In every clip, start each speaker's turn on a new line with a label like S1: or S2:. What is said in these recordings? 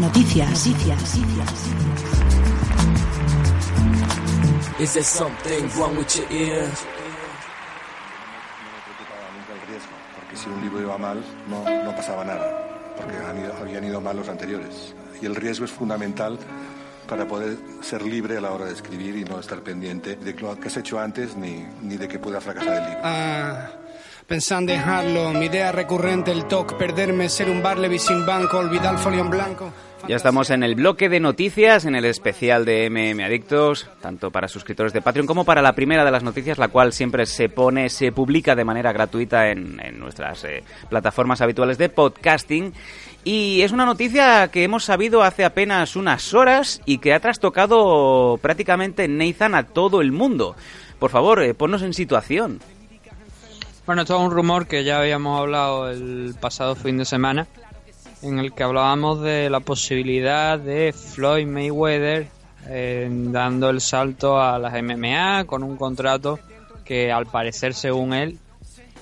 S1: Noticias. Noticias.
S2: Is there something wrong with your ear?
S3: porque si un libro iba mal no, no pasaba nada, porque han ido- habían ido mal los anteriores. Y el riesgo es fundamental para poder ser libre a la hora de escribir y no estar pendiente de lo que has hecho antes ni, ni de que pueda fracasar el libro.
S4: Ah, en dejarlo, mi idea recurrente, el TOC, perderme, ser un Barleby sin banco, olvidar el folio en blanco.
S5: Ya estamos en el bloque de noticias, en el especial de MM Adictos, tanto para suscriptores de Patreon como para la primera de las noticias, la cual siempre se pone, se publica de manera gratuita en, en nuestras eh, plataformas habituales de podcasting. Y es una noticia que hemos sabido hace apenas unas horas y que ha trastocado prácticamente Nathan a todo el mundo. Por favor, eh, ponnos en situación.
S6: Bueno, esto es un rumor que ya habíamos hablado el pasado fin de semana, en el que hablábamos de la posibilidad de Floyd Mayweather eh, dando el salto a las MMA con un contrato que al parecer, según él,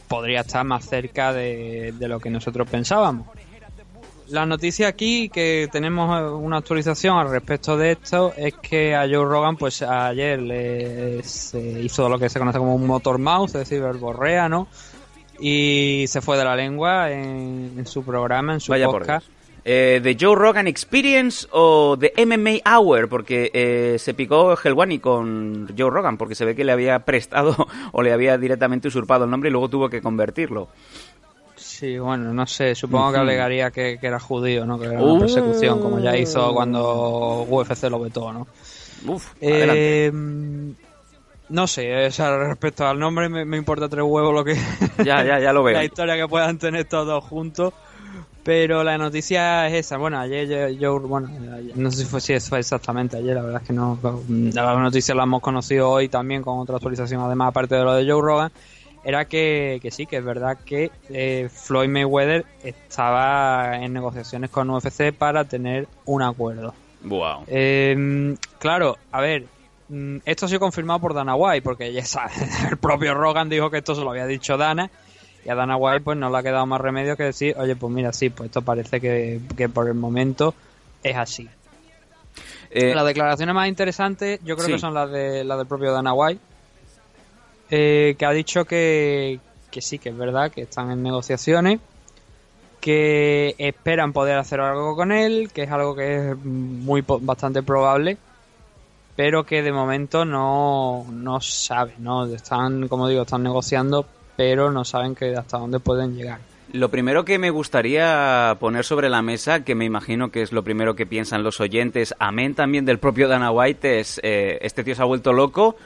S6: podría estar más cerca de, de lo que nosotros pensábamos. La noticia aquí que tenemos eh, una actualización al respecto de esto es que a Joe Rogan pues ayer le, se hizo lo que se conoce como un motor mouth, es decir, verborrea, ¿no? Y se fue de la lengua en, en su programa, en su
S5: Vaya por
S6: podcast.
S5: Dios. Eh, ¿The Joe Rogan Experience o The MMA Hour? Porque eh, se picó Helwani con Joe Rogan porque se ve que le había prestado o le había directamente usurpado el nombre y luego tuvo que convertirlo.
S6: Sí, bueno, no sé, supongo que alegaría que, que era judío, ¿no? Que era
S5: Uh.
S6: una persecución, como ya hizo cuando UFC lo vetó, ¿no?
S5: Uf.
S6: Eh, no sé, o sea, respecto al nombre me, me importa tres huevos lo que
S5: Ya, ya, ya lo veo.
S6: la historia que puedan tener todos juntos. Pero la noticia es esa. Bueno, ayer yo, yo- bueno, ayer- no sé si fue, si fue exactamente ayer, la verdad es que no. La noticia la hemos conocido hoy también con otra actualización, además, aparte de lo de Joe Rogan. Era que, que sí, que es verdad que eh, Floyd Mayweather estaba en negociaciones con UFC para tener un acuerdo.
S5: Wow.
S6: Eh, claro, a ver, mm, esto ha sido confirmado por Dana White, porque ya el propio Rogan dijo que esto se lo había dicho Dana, y a Dana White pues no le ha quedado más remedio que decir, oye, pues mira, sí, pues esto parece que, que por el momento es así.
S5: Eh,
S6: Las declaraciones más interesantes yo creo
S5: sí.
S6: que son las, de, las del propio Dana White, eh, que ha dicho que, que sí, que es verdad, que están en negociaciones, que esperan poder hacer algo con él, que es algo que es muy bastante probable, pero que de momento no, no saben, ¿no? Están, como digo, están negociando, pero no saben que hasta dónde pueden llegar.
S5: Lo primero que me gustaría poner sobre la mesa, que me imagino que es lo primero que piensan los oyentes, amén también del propio Dana White, es eh, este tío se ha vuelto loco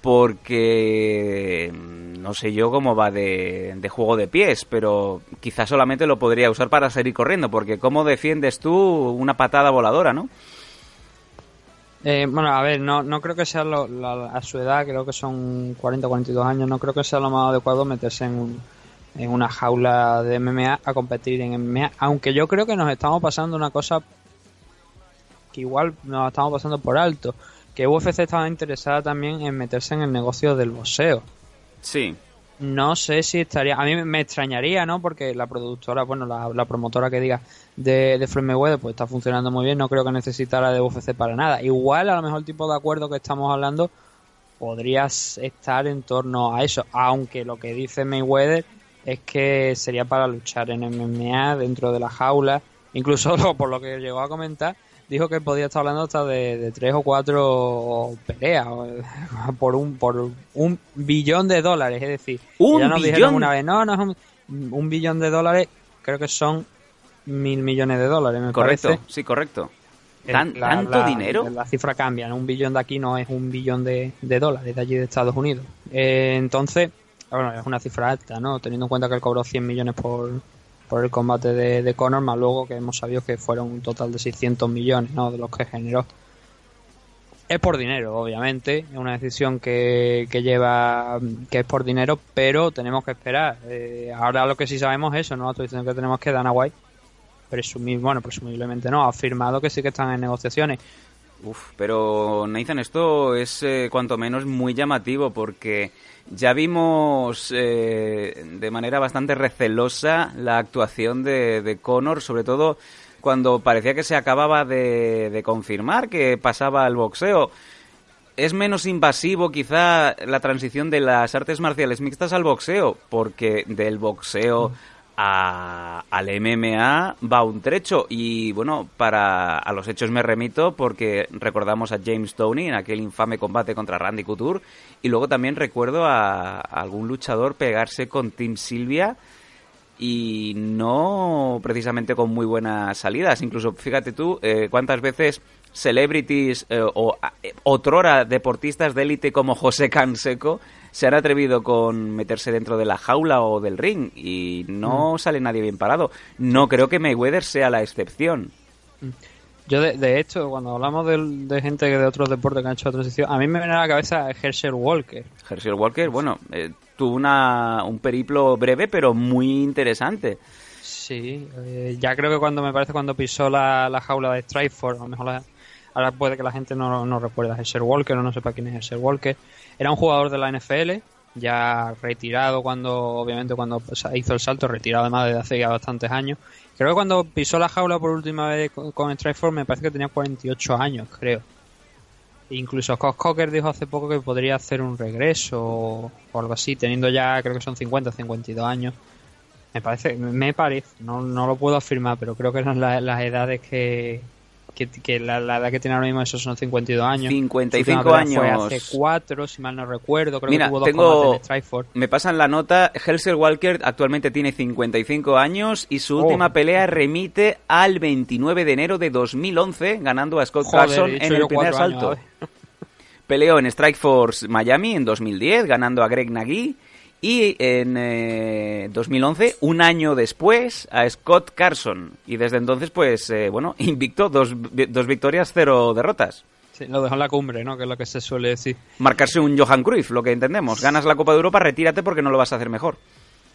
S5: porque no sé yo cómo va de, juego de pies, pero quizás solamente lo podría usar para salir corriendo, porque ¿cómo defiendes tú una patada voladora, no?
S6: Eh, bueno, a ver, no, no creo que sea lo- la- a su edad, creo que son 40 o 42 años, no creo que sea lo más adecuado meterse en, en una jaula de MMA a competir en MMA, aunque yo creo que nos estamos pasando una cosa que igual nos estamos pasando por alto, que UFC estaba interesada también en meterse en el negocio del boxeo.
S5: Sí.
S6: No sé si estaría. A mí me extrañaría, ¿no? Porque la productora, bueno, la, la promotora que diga de, de Floyd Mayweather, pues está funcionando muy bien. No creo que necesitara de UFC para nada. Igual, a lo mejor, el tipo de acuerdo que estamos hablando podrías estar en torno a eso. Aunque lo que dice Mayweather es que sería para luchar en MMA dentro de la jaula. Incluso por lo que llegó a comentar, dijo que podía estar hablando hasta de, de tres o cuatro peleas por un por un billón de dólares, es decir,
S5: ¿Un
S6: ya nos dijeron
S5: billón?
S6: una vez, no, no es un, un billón de dólares, creo que son mil millones de dólares, me
S5: Correcto,
S6: parece.
S5: sí, correcto. ¿Tan-
S6: la-
S5: ¿Tanto
S6: la-
S5: dinero?
S6: La cifra cambia, ¿no? un billón de aquí no es un billón de, de dólares de allí de Estados Unidos. Eh, entonces, bueno, es una cifra alta, ¿no? Teniendo en cuenta que él cobró 100 millones por, por el combate de, de Conor, más luego que hemos sabido que fueron un total de 600 millones, ¿no? De los que generó. Es por dinero, obviamente, es una decisión que, que lleva, que es por dinero, pero tenemos que esperar. Eh, ahora lo que sí sabemos es eso, ¿no? La actualización que tenemos que Dana White, presumib- bueno, presumiblemente no, ha afirmado que sí que están en negociaciones.
S5: Uf, pero Nathan, esto es eh, cuanto menos muy llamativo porque ya vimos eh, de manera bastante recelosa la actuación de, de Conor, sobre todo cuando parecía que se acababa de, de confirmar que pasaba al boxeo. Es menos invasivo quizá la transición de las artes marciales mixtas al boxeo, porque del boxeo a- al MMA va un trecho y bueno, para a los hechos me remito porque recordamos a James Toney en aquel infame combate contra Randy Couture y luego también recuerdo a, algún luchador pegarse con Tim Silvia y no precisamente con muy buenas salidas. Incluso, fíjate tú, eh, cuántas veces celebrities eh, o eh, otrora deportistas de élite como José Canseco se han atrevido con meterse dentro de la jaula o del ring y no sale nadie bien parado. No creo que Mayweather sea la excepción.
S6: Yo, de, de hecho, cuando hablamos de, de gente de otros deportes que han hecho la transición, a mí me viene a la cabeza Herschel Walker.
S5: Herschel Walker, bueno, eh, tuvo una, un periplo breve pero muy interesante.
S6: Sí, eh, ya creo que cuando me parece cuando pisó la, la jaula de Strikeforce, a lo mejor la- ahora puede que la gente no, no recuerda a Herschel Walker o no sepa quién es Herschel Walker. Era un jugador de la NFL, ya retirado cuando, obviamente, cuando hizo el salto, retirado además desde hace ya bastantes años. Creo que cuando pisó la jaula por última vez con, con Strikeforce me parece que tenía 48 años, creo. Incluso Scott Cocker dijo hace poco que podría hacer un regreso o, algo así, teniendo ya, creo que son 50 52 años. Me parece, me parece, no, no lo puedo afirmar, pero creo que eran la- las edades que, que, que la, la edad que tiene ahora mismo, esos son 52 años.
S5: 55
S6: Su última pelea
S5: años.
S6: Fue hace 4, si mal no recuerdo, creo
S5: Mira,
S6: que tuvo dos
S5: tengo-
S6: en Strikeforce.
S5: Me pasan la nota, Herschel Walker actualmente tiene 55 años y su
S6: Oh.
S5: última pelea remite al 29 de enero de 2011, ganando a Scott
S6: Joder,
S5: Carson en el primer
S6: cuatro años.
S5: Peleó en Strikeforce Miami en 2010, ganando a Greg Nagy. Y en eh, 2011, un año después, a Scott Carson. Y desde entonces, pues, eh, bueno, invicto, dos, dos victorias, cero derrotas.
S6: Sí, lo dejó en la cumbre, ¿no? Que es lo que se suele decir.
S5: Marcarse un Johan Cruyff, lo que entendemos. Ganas la Copa de Europa, retírate porque no lo vas a hacer mejor.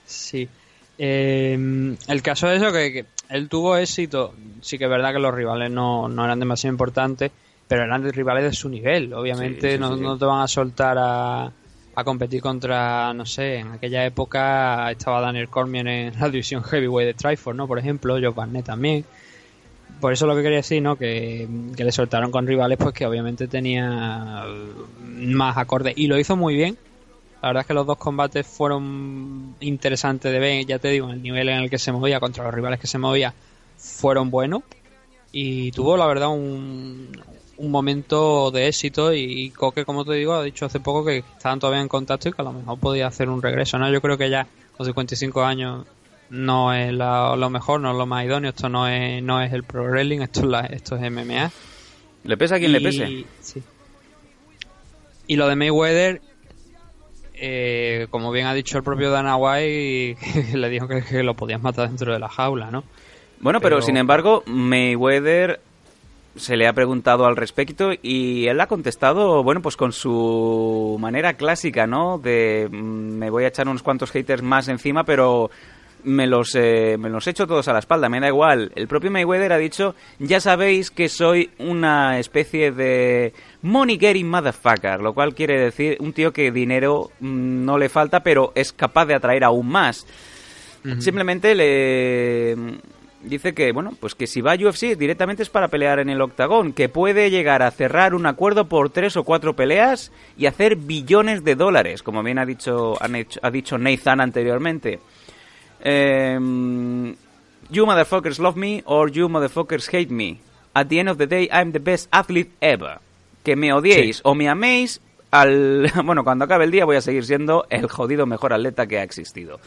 S6: Sí. Eh, el caso es eso, que, que él tuvo éxito. Sí que es verdad que los rivales no, no eran demasiado importantes, pero eran rivales de su nivel. Obviamente
S5: Sí, sí,
S6: no, no te van a soltar a, a competir contra, no sé, en aquella época estaba Daniel Cormier en la división heavyweight de Triforce, ¿no? Por ejemplo, Joe Barnett también. Por eso lo que quería decir, ¿no? Que, que le soltaron con rivales pues que obviamente tenía más acorde. Y lo hizo muy bien. La verdad es que los dos combates fueron interesantes de ver, ya te digo, el nivel en el que se movía contra los rivales que se movía fueron buenos y tuvo la verdad un, un momento de éxito y Coque, como te digo, ha dicho hace poco que estaban todavía en contacto y que a lo mejor podía hacer un regreso, ¿no? Yo creo que ya con 55 años no es la- lo mejor, no es lo más idóneo, esto no es, no es el pro wrestling, esto es, la- esto es MMA.
S5: Le pesa a quien le pese.
S6: sí. Y lo de Mayweather, eh, como bien ha dicho el propio Dana White, le dijo que, que lo podías matar dentro de la jaula, ¿no?
S5: Bueno, pero,
S6: Pero-
S5: sin embargo, Mayweather se le ha preguntado al respecto y él ha contestado, bueno, pues con su manera clásica, ¿no? De mm, me voy a echar unos cuantos haters más encima, pero me los, eh, me los echo todos a la espalda, me da igual. El propio Mayweather ha dicho, ya sabéis que soy una especie de money getting motherfucker, lo cual quiere decir un tío que dinero mm, no le falta, pero es capaz de atraer aún más. Simplemente le dice que, bueno, pues que si va a UFC directamente es para pelear en el octagón, que puede llegar a cerrar un acuerdo por tres o cuatro peleas y hacer billones de dólares, como bien ha dicho, ha dicho Nathan anteriormente. Em, you motherfuckers love me or you motherfuckers hate me. At the end of the day, I'm the best athlete ever. Que me odiéis o me améis, al, bueno, cuando acabe el día voy a seguir siendo el jodido mejor atleta que ha existido.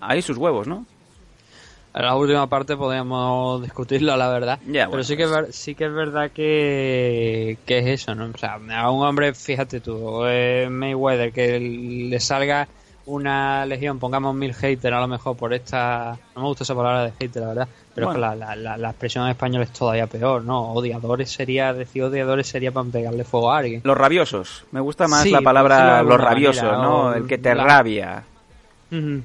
S5: Ahí sus huevos, ¿no?
S6: La última parte podríamos discutirlo, la verdad. Pero sí que, es sí que es verdad que, que es eso, ¿no? O sea, a un hombre, fíjate tú, eh, Mayweather, que le salga una legión, pongamos mil haters a lo mejor por esta... No me gusta esa palabra de hater, la verdad. Pero
S5: Bueno.
S6: es que la, la, la, la expresión en español es todavía peor, ¿no? Odiadores sería, decir odiadores sería para pegarle fuego a alguien.
S5: Los rabiosos. Me gusta más
S6: Sí,
S5: la palabra los rabiosos,
S6: manera,
S5: ¿no? El que te rabia.
S6: Ujú.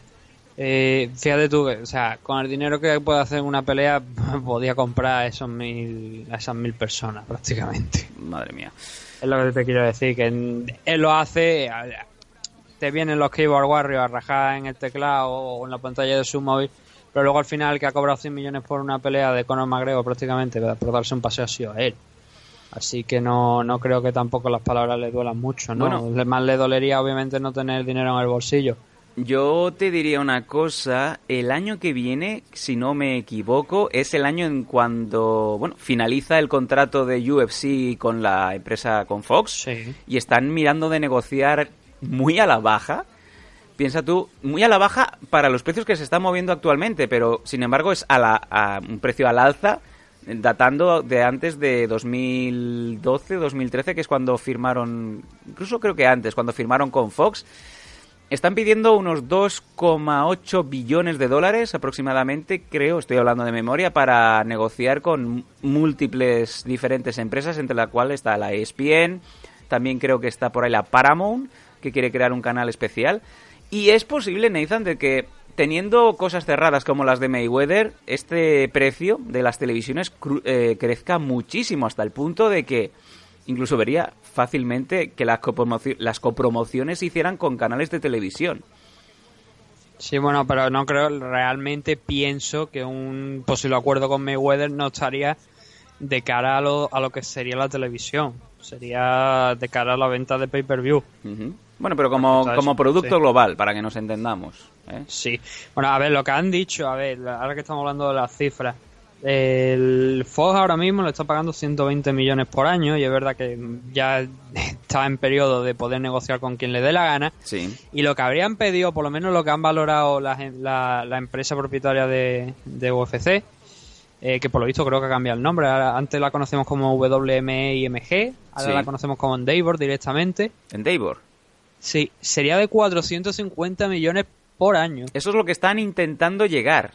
S6: Eh, fíjate tú, o sea, con el dinero que puede hacer en una pelea, podía comprar a, esos mil, a esas mil personas prácticamente.
S5: Madre mía.
S6: Es lo que te quiero decir, que él lo hace, te vienen los keyboard warriors a rajar en el teclado o en la pantalla de su móvil, pero luego al final el que ha cobrado 100 millones por una pelea de Conor McGregor prácticamente por darse un paseo ha sido a él. Así que no, no creo que tampoco las palabras le duelan mucho, ¿no?
S5: Bueno.
S6: Más le dolería obviamente no tener dinero en el bolsillo.
S5: Yo te diría una cosa, el año que viene, si no me equivoco, es el año en cuando, bueno, finaliza el contrato de UFC con la empresa, con Fox,
S6: Sí.
S5: y están mirando de negociar muy a la baja. Piensa tú, muy a la baja para los precios que se están moviendo actualmente, pero sin embargo es a, la, a un precio al alza, datando de antes de 2012, 2013, que es cuando firmaron, incluso creo que antes, cuando firmaron con Fox. Están pidiendo unos 2,8 billones de dólares aproximadamente, creo, estoy hablando de memoria, para negociar con múltiples diferentes empresas, entre las cuales está la ESPN, también creo que está por ahí la Paramount, que quiere crear un canal especial. Y es posible, Nathan, de que teniendo cosas cerradas como las de Mayweather, este precio de las televisiones eh, crezca muchísimo hasta el punto de que incluso vería fácilmente que las, copromoci- las copromociones se hicieran con canales de televisión.
S6: Sí, bueno, pero no creo, realmente pienso que un posible acuerdo con Mayweather no estaría de cara a lo, a lo que sería la televisión. Sería de cara a la venta de pay-per-view.
S5: Bueno, pero como, como producto
S6: Sí.
S5: global, para que nos entendamos. ¿eh?
S6: Sí. Bueno, a ver, lo que han dicho, a ver, ahora que estamos hablando de las cifras, el Fox ahora mismo le está pagando 120 millones por año y es verdad que ya está en periodo de poder negociar con quien le dé la gana.
S5: Sí.
S6: Y lo que habrían pedido, por lo menos lo que han valorado la, la, la empresa propietaria de, de UFC, eh, que por lo visto creo que ha cambiado el nombre. Ahora- antes la conocemos como WMIMG, ahora
S5: Sí.
S6: la conocemos como Endeavor directamente.
S5: En Davor.
S6: Sí, sería de 450 millones por año.
S5: Eso es lo que están intentando llegar.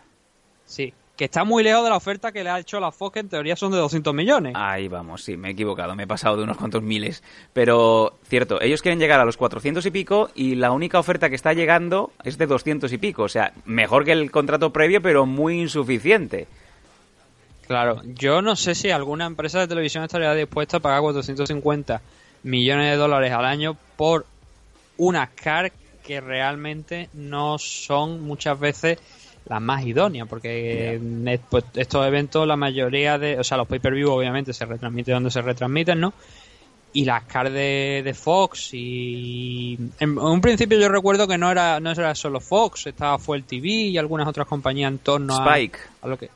S6: Sí, que está muy lejos de la oferta que le ha hecho la Fox, que en teoría son de 200 millones.
S5: Ahí vamos, sí, me he equivocado, me he pasado de unos cuantos miles. Pero, cierto, ellos quieren llegar a los 400 y pico y la única oferta que está llegando es de 200 y pico. O sea, mejor que el contrato previo, pero muy insuficiente.
S6: Claro, yo no sé si alguna empresa de televisión estaría dispuesta a pagar 450 millones de dólares al año por unas car que realmente no son muchas veces las más idóneas, porque pues, estos eventos la mayoría de, o sea, los pay-per-view obviamente se retransmiten donde se retransmiten, ¿no? Y las car de, de Fox y en, en un principio yo recuerdo que no era no era solo Fox, estaba Fuel TV y algunas otras compañías en torno a
S5: Spike.
S6: a lo que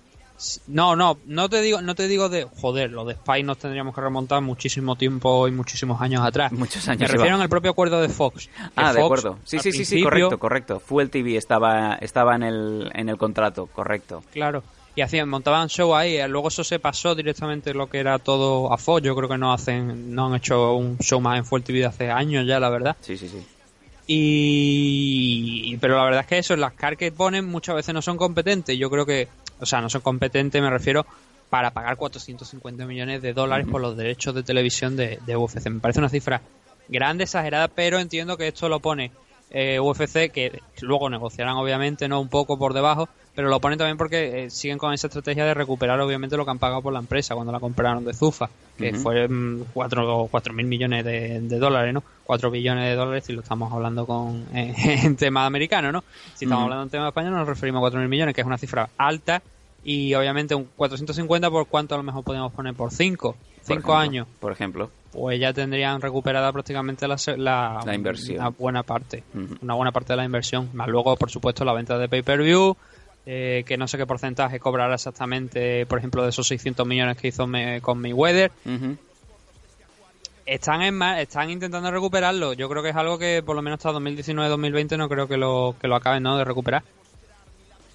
S6: no no no te digo no te digo de joder lo de Spy nos tendríamos que remontar muchísimo tiempo y muchísimos años atrás
S5: Muchos
S6: me
S5: años.
S6: refiero
S5: iba.
S6: en el propio acuerdo de Fox
S5: Ah, de acuerdo. Sí,
S6: al
S5: sí, sí, sí, correcto, correcto. Fuel TV estaba, estaba en, el, en el contrato, correcto.
S6: claro y hacían montaban show ahí eh, luego eso se pasó directamente lo que era todo a Fox yo creo que no hacen no han hecho un show más en Full TV de hace años ya la verdad
S5: Sí, sí, sí.
S6: Y pero la verdad es que eso, las car que ponen muchas veces no son competentes. Yo creo que, o sea, no son competentes, me refiero para pagar 450 millones de dólares por los derechos de televisión de, de UFC. Me parece una cifra grande, exagerada, pero entiendo que esto lo pone eh, UFC, que luego negociarán obviamente, no un poco por debajo, pero lo ponen también porque eh, siguen con esa estrategia de recuperar obviamente lo que han pagado por la empresa cuando la compraron de Zufa, que
S5: Ujú.
S6: fue 4 mil millones de, de dólares, ¿no? 4 billones de dólares si lo estamos hablando con eh, en tema americano, ¿no? Si estamos hablando en tema español nos referimos a 4 mil millones, que es una cifra alta y obviamente un 450 por cuánto a lo mejor podemos poner por 5,
S5: Por
S6: 5
S5: ejemplo,
S6: años,
S5: Por ejemplo.
S6: Pues ya tendrían recuperada prácticamente la, la,
S5: La inversión.
S6: una buena parte, una buena parte de la inversión, más luego por supuesto la venta de pay-per-view, eh, que no sé qué porcentaje cobrará exactamente, por ejemplo, de esos 600 millones que hizo me- con Mayweather.
S5: Ujú.
S6: Están en están intentando recuperarlo. Yo creo que es algo que por lo menos hasta 2019-2020 no creo que lo que lo acaben ¿no? de recuperar.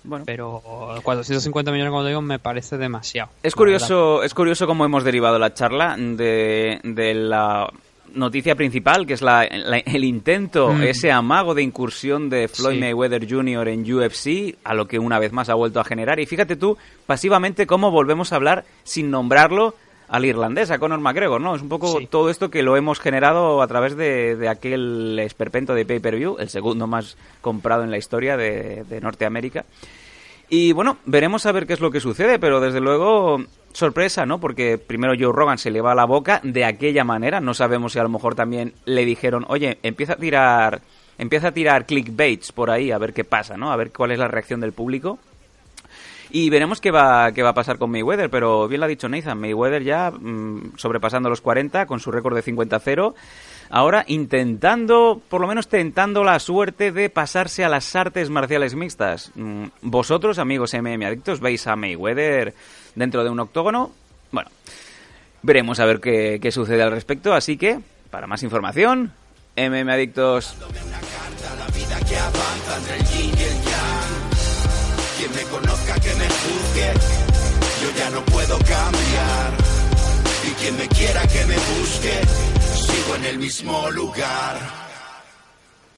S5: Bueno.
S6: Pero 450 millones, como te digo, me parece demasiado.
S5: Es curioso, es curioso cómo hemos derivado la charla de, de la noticia principal, que es la, la- el intento,
S6: Mm.
S5: ese amago de incursión de Floyd
S6: Sí.
S5: Mayweather Jr. en UFC, a lo que una vez más ha vuelto a generar. Y fíjate tú, pasivamente, cómo volvemos a hablar sin nombrarlo al irlandés, a Conor McGregor, ¿no? Es un poco
S6: Sí.
S5: todo esto que lo hemos generado a través de, de aquel esperpento de pay-per-view, el segundo más comprado en la historia de, de Norteamérica. Y bueno, veremos a ver qué es lo que sucede, pero desde luego sorpresa, ¿no? Porque primero Joe Rogan se le va a la boca de aquella manera, no sabemos si a lo mejor también le dijeron, oye, empieza a tirar, empieza a tirar clickbaits por ahí a ver qué pasa, ¿no? A ver cuál es la reacción del público. Y veremos qué va, qué va a pasar con Mayweather, pero bien lo ha dicho Nathan, Mayweather ya mm, sobrepasando los 40 con su récord de 50-0 ahora intentando, por lo menos tentando la suerte de pasarse a las artes marciales mixtas. Mm, ¿Vosotros, amigos MM Adictos, veis a Mayweather dentro de un octógono? Bueno, veremos a ver qué, qué sucede al respecto, así que, para más información, MM Adictos. Yo ya no puedo cambiar. Y quien me quiera, que me busque, sigo en el mismo lugar.